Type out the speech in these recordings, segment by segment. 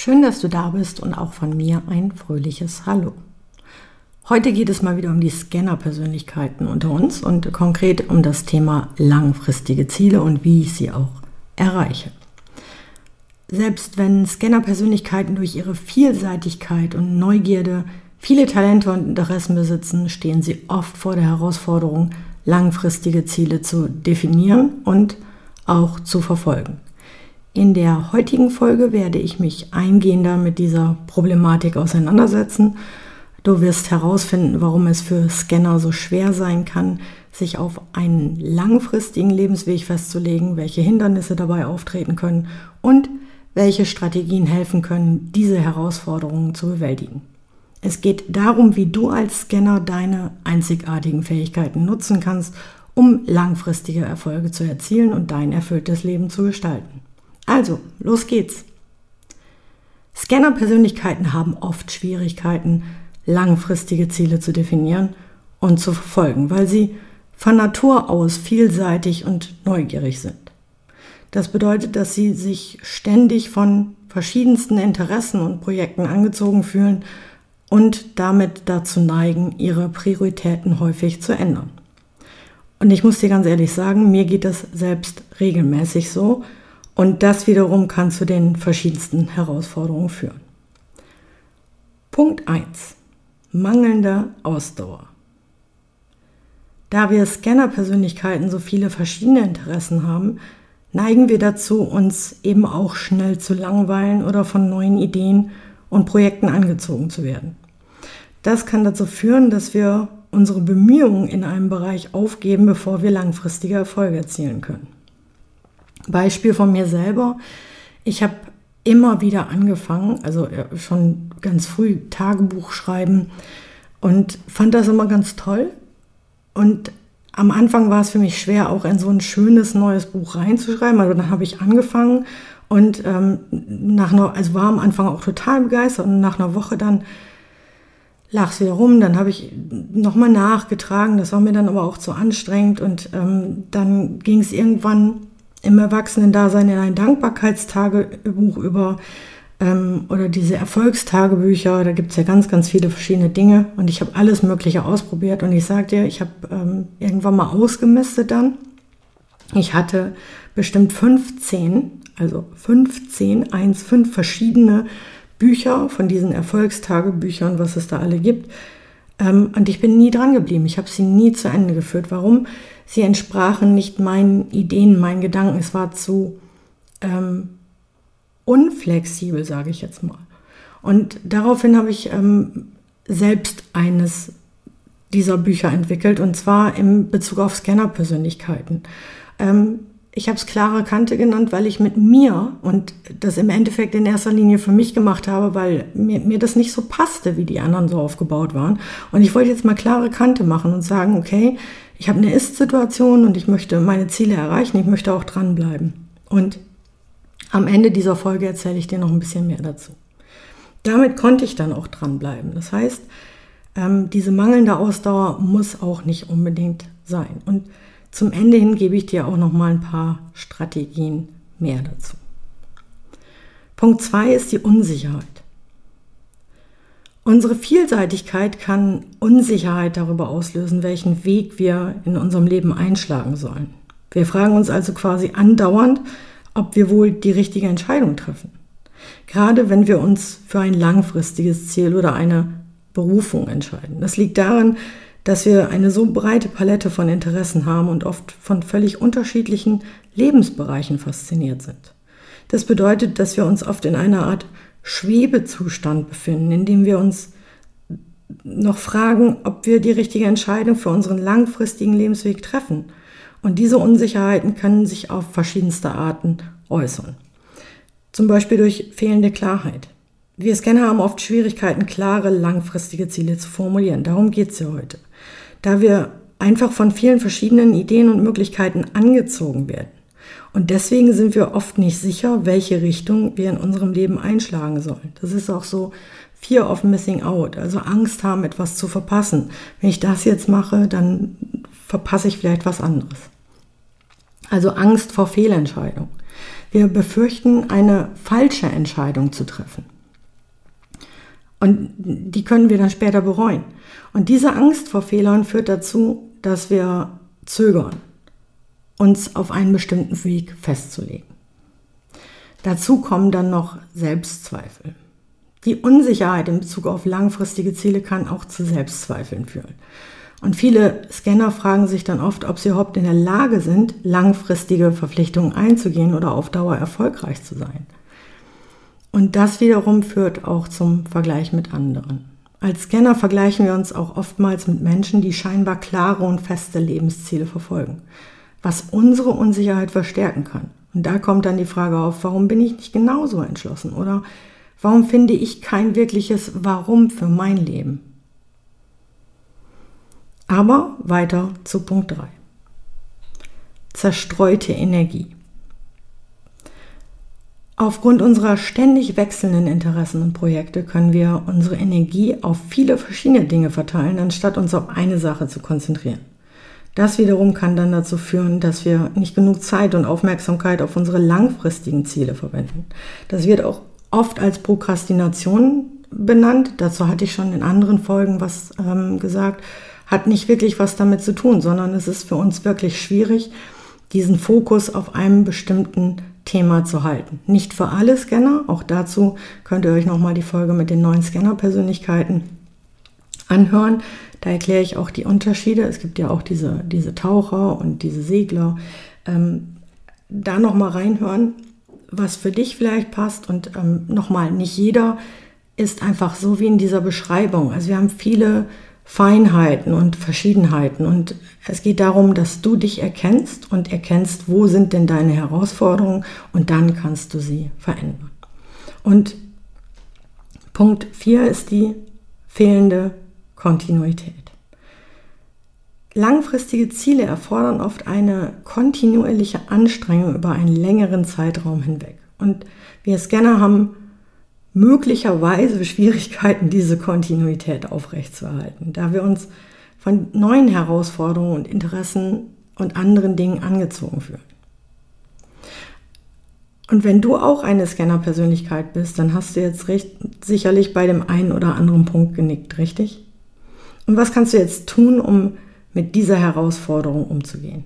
Schön, dass du da bist und auch von mir ein fröhliches Hallo. Heute geht es mal wieder um die Scanner-Persönlichkeiten unter uns und konkret um das Thema langfristige Ziele und wie ich sie auch erreiche. Selbst wenn Scanner-Persönlichkeiten durch ihre Vielseitigkeit und Neugierde viele Talente und Interessen besitzen, stehen sie oft vor der Herausforderung, langfristige Ziele zu definieren und auch zu verfolgen. In der heutigen Folge werde ich mich eingehender mit dieser Problematik auseinandersetzen. Du wirst herausfinden, warum es für Scanner so schwer sein kann, sich auf einen langfristigen Lebensweg festzulegen, welche Hindernisse dabei auftreten können und welche Strategien helfen können, diese Herausforderungen zu bewältigen. Es geht darum, wie du als Scanner deine einzigartigen Fähigkeiten nutzen kannst, um langfristige Erfolge zu erzielen und dein erfülltes Leben zu gestalten. Also, los geht's. Scanner-Persönlichkeiten haben oft Schwierigkeiten, langfristige Ziele zu definieren und zu verfolgen, weil sie von Natur aus vielseitig und neugierig sind. Das bedeutet, dass sie sich ständig von verschiedensten Interessen und Projekten angezogen fühlen und damit dazu neigen, ihre Prioritäten häufig zu ändern. Und ich muss dir ganz ehrlich sagen, mir geht das selbst regelmäßig so, und das wiederum kann zu den verschiedensten Herausforderungen führen. Punkt 1. Mangelnde Ausdauer. Da wir Scanner-Persönlichkeiten so viele verschiedene Interessen haben, neigen wir dazu, uns eben auch schnell zu langweilen oder von neuen Ideen und Projekten angezogen zu werden. Das kann dazu führen, dass wir unsere Bemühungen in einem Bereich aufgeben, bevor wir langfristige Erfolge erzielen können. Beispiel von mir selber. Ich habe immer wieder angefangen, also schon ganz früh Tagebuch schreiben und fand das immer ganz toll. Und am Anfang war es für mich schwer, auch in so ein schönes neues Buch reinzuschreiben. Also dann habe ich angefangen und ähm, nach einer, also war am Anfang auch total begeistert und nach einer Woche dann lag es wieder rum. Dann habe ich nochmal nachgetragen. Das war mir dann aber auch zu anstrengend und ähm, dann ging es irgendwann im Erwachsenen-Dasein in ein Dankbarkeitstagebuch über ähm, oder diese Erfolgstagebücher. Da gibt es ja ganz, ganz viele verschiedene Dinge und ich habe alles Mögliche ausprobiert und ich sage dir, ich habe ähm, irgendwann mal ausgemistet dann. Ich hatte bestimmt 15, also 15, 1, 5 verschiedene Bücher von diesen Erfolgstagebüchern, was es da alle gibt. Ähm, und ich bin nie dran geblieben. Ich habe sie nie zu Ende geführt. Warum? sie entsprachen nicht meinen Ideen, meinen Gedanken. Es war zu ähm, unflexibel, sage ich jetzt mal. Und daraufhin habe ich ähm, selbst eines dieser Bücher entwickelt, und zwar in Bezug auf Scanner-Persönlichkeiten. Ähm, ich habe es klare Kante genannt, weil ich mit mir und das im Endeffekt in erster Linie für mich gemacht habe, weil mir, mir das nicht so passte, wie die anderen so aufgebaut waren. Und ich wollte jetzt mal klare Kante machen und sagen, okay, ich habe eine Ist-Situation und ich möchte meine Ziele erreichen, ich möchte auch dranbleiben. Und am Ende dieser Folge erzähle ich dir noch ein bisschen mehr dazu. Damit konnte ich dann auch dranbleiben. Das heißt, ähm, diese mangelnde Ausdauer muss auch nicht unbedingt sein. Und zum Ende hin gebe ich dir auch noch mal ein paar Strategien mehr dazu. Punkt 2 ist die Unsicherheit. Unsere Vielseitigkeit kann Unsicherheit darüber auslösen, welchen Weg wir in unserem Leben einschlagen sollen. Wir fragen uns also quasi andauernd, ob wir wohl die richtige Entscheidung treffen. Gerade wenn wir uns für ein langfristiges Ziel oder eine Berufung entscheiden. Das liegt daran, dass wir eine so breite Palette von Interessen haben und oft von völlig unterschiedlichen Lebensbereichen fasziniert sind. Das bedeutet, dass wir uns oft in einer Art Schwebezustand befinden, in dem wir uns noch fragen, ob wir die richtige Entscheidung für unseren langfristigen Lebensweg treffen. Und diese Unsicherheiten können sich auf verschiedenste Arten äußern. Zum Beispiel durch fehlende Klarheit. Wir Scanner haben oft Schwierigkeiten, klare, langfristige Ziele zu formulieren. Darum geht es ja heute. Da wir einfach von vielen verschiedenen Ideen und Möglichkeiten angezogen werden. Und deswegen sind wir oft nicht sicher, welche Richtung wir in unserem Leben einschlagen sollen. Das ist auch so Fear of Missing Out, also Angst haben, etwas zu verpassen. Wenn ich das jetzt mache, dann verpasse ich vielleicht was anderes. Also Angst vor Fehlentscheidung. Wir befürchten, eine falsche Entscheidung zu treffen. Und die können wir dann später bereuen. Und diese Angst vor Fehlern führt dazu, dass wir zögern, uns auf einen bestimmten Weg festzulegen. Dazu kommen dann noch Selbstzweifel. Die Unsicherheit in Bezug auf langfristige Ziele kann auch zu Selbstzweifeln führen. Und viele Scanner fragen sich dann oft, ob sie überhaupt in der Lage sind, langfristige Verpflichtungen einzugehen oder auf Dauer erfolgreich zu sein. Und das wiederum führt auch zum Vergleich mit anderen. Als Scanner vergleichen wir uns auch oftmals mit Menschen, die scheinbar klare und feste Lebensziele verfolgen, was unsere Unsicherheit verstärken kann. Und da kommt dann die Frage auf, warum bin ich nicht genauso entschlossen oder warum finde ich kein wirkliches Warum für mein Leben? Aber weiter zu Punkt 3. Zerstreute Energie. Aufgrund unserer ständig wechselnden Interessen und Projekte können wir unsere Energie auf viele verschiedene Dinge verteilen, anstatt uns auf eine Sache zu konzentrieren. Das wiederum kann dann dazu führen, dass wir nicht genug Zeit und Aufmerksamkeit auf unsere langfristigen Ziele verwenden. Das wird auch oft als Prokrastination benannt. Dazu hatte ich schon in anderen Folgen was ähm, gesagt. Hat nicht wirklich was damit zu tun, sondern es ist für uns wirklich schwierig, diesen Fokus auf einem bestimmten Thema zu halten. Nicht für alle Scanner, auch dazu könnt ihr euch nochmal die Folge mit den neuen Scanner-Persönlichkeiten anhören. Da erkläre ich auch die Unterschiede. Es gibt ja auch diese, diese Taucher und diese Segler. Ähm, da nochmal reinhören, was für dich vielleicht passt. Und ähm, nochmal, nicht jeder ist einfach so wie in dieser Beschreibung. Also wir haben viele Feinheiten und Verschiedenheiten. Und es geht darum, dass du dich erkennst und erkennst, wo sind denn deine Herausforderungen und dann kannst du sie verändern. Und Punkt 4 ist die fehlende Kontinuität. Langfristige Ziele erfordern oft eine kontinuierliche Anstrengung über einen längeren Zeitraum hinweg. Und wir Scanner haben möglicherweise Schwierigkeiten, diese Kontinuität aufrechtzuerhalten, da wir uns von neuen Herausforderungen und Interessen und anderen Dingen angezogen fühlen. Und wenn du auch eine Scanner-Persönlichkeit bist, dann hast du jetzt recht, sicherlich bei dem einen oder anderen Punkt genickt, richtig? Und was kannst du jetzt tun, um mit dieser Herausforderung umzugehen?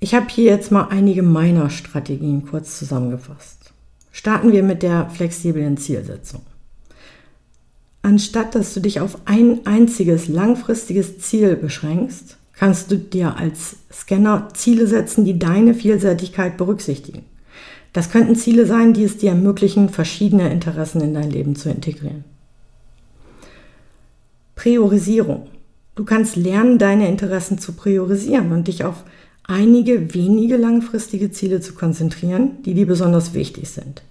Ich habe hier jetzt mal einige meiner Strategien kurz zusammengefasst. Starten wir mit der flexiblen Zielsetzung. Anstatt dass du dich auf ein einziges langfristiges Ziel beschränkst, kannst du dir als Scanner Ziele setzen, die deine Vielseitigkeit berücksichtigen. Das könnten Ziele sein, die es dir ermöglichen, verschiedene Interessen in dein Leben zu integrieren. Priorisierung. Du kannst lernen, deine Interessen zu priorisieren und dich auf einige wenige langfristige Ziele zu konzentrieren, die dir besonders wichtig sind.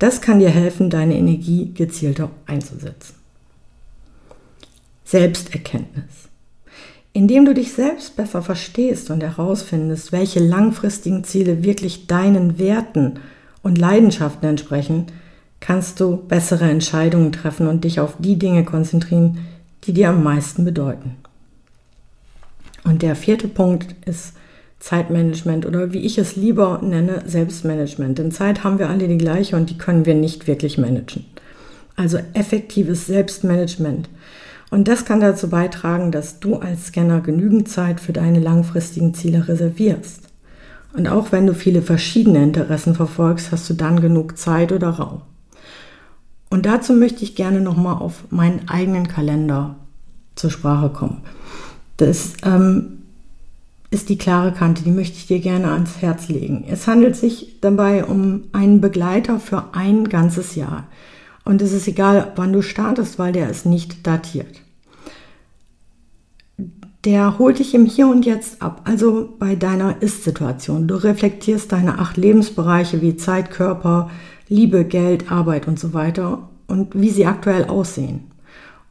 Das kann dir helfen, deine Energie gezielter einzusetzen. Selbsterkenntnis. Indem du dich selbst besser verstehst und herausfindest, welche langfristigen Ziele wirklich deinen Werten und Leidenschaften entsprechen, kannst du bessere Entscheidungen treffen und dich auf die Dinge konzentrieren, die dir am meisten bedeuten. Und der vierte Punkt ist Zeitmanagement oder wie ich es lieber nenne, Selbstmanagement. Denn Zeit haben wir alle die gleiche und die können wir nicht wirklich managen. Also effektives Selbstmanagement. Und das kann dazu beitragen, dass du als Scanner genügend Zeit für deine langfristigen Ziele reservierst. Und auch wenn du viele verschiedene Interessen verfolgst, hast du dann genug Zeit oder Raum. Und dazu möchte ich gerne nochmal auf meinen eigenen Kalender zur Sprache kommen. Das ähm, ist die klare Kante, die möchte ich dir gerne ans Herz legen. Es handelt sich dabei um einen Begleiter für ein ganzes Jahr. Und es ist egal, wann du startest, weil der ist nicht datiert. der holt dich im Hier und Jetzt ab, also bei deiner Ist-Situation. Du reflektierst deine acht Lebensbereiche wie Zeit, Körper, Liebe, Geld, Arbeit und so weiter und wie sie aktuell aussehen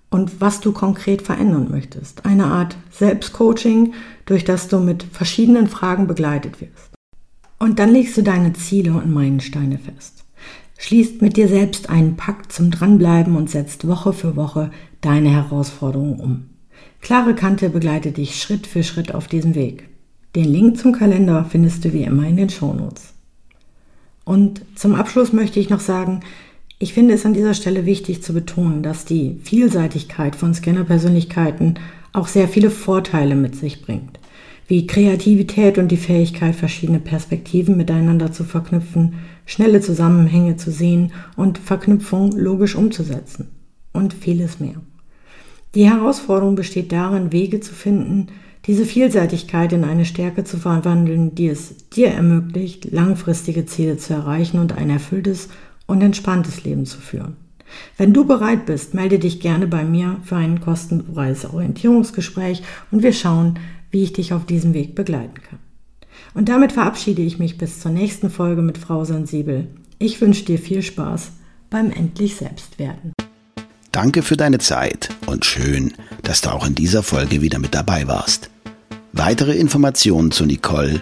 und was du konkret verändern möchtest. Eine Art Selbstcoaching, durch das du mit verschiedenen Fragen begleitet wirst. Und dann legst du deine Ziele und Meilensteine fest. Schließt mit dir selbst einen Pakt zum Dranbleiben und setzt Woche für Woche deine Herausforderungen um. Klare Kante begleitet dich Schritt für Schritt auf diesem Weg. Den Link zum Kalender findest du wie immer in den Shownotes. Und zum Abschluss möchte ich noch sagen, ich finde es an dieser Stelle wichtig zu betonen, dass die Vielseitigkeit von Scanner-Persönlichkeiten auch sehr viele Vorteile mit sich bringt, wie Kreativität und die Fähigkeit, verschiedene Perspektiven miteinander zu verknüpfen, schnelle Zusammenhänge zu sehen und Verknüpfungen logisch umzusetzen und vieles mehr. Die Herausforderung besteht darin, Wege zu finden, diese Vielseitigkeit in eine Stärke zu verwandeln, die es dir ermöglicht, langfristige Ziele zu erreichen und ein erfülltes und entspanntes Leben zu führen. Wenn du bereit bist, melde dich gerne bei mir für ein kostenfreies Orientierungsgespräch und wir schauen, wie ich dich auf diesem Weg begleiten kann. Und damit verabschiede ich mich bis zur nächsten Folge mit Frau Sensibel. Ich wünsche dir viel Spaß beim Endlich Selbstwerden. Danke für deine Zeit und schön, dass du auch in dieser Folge wieder mit dabei warst. Weitere Informationen zu Nicole,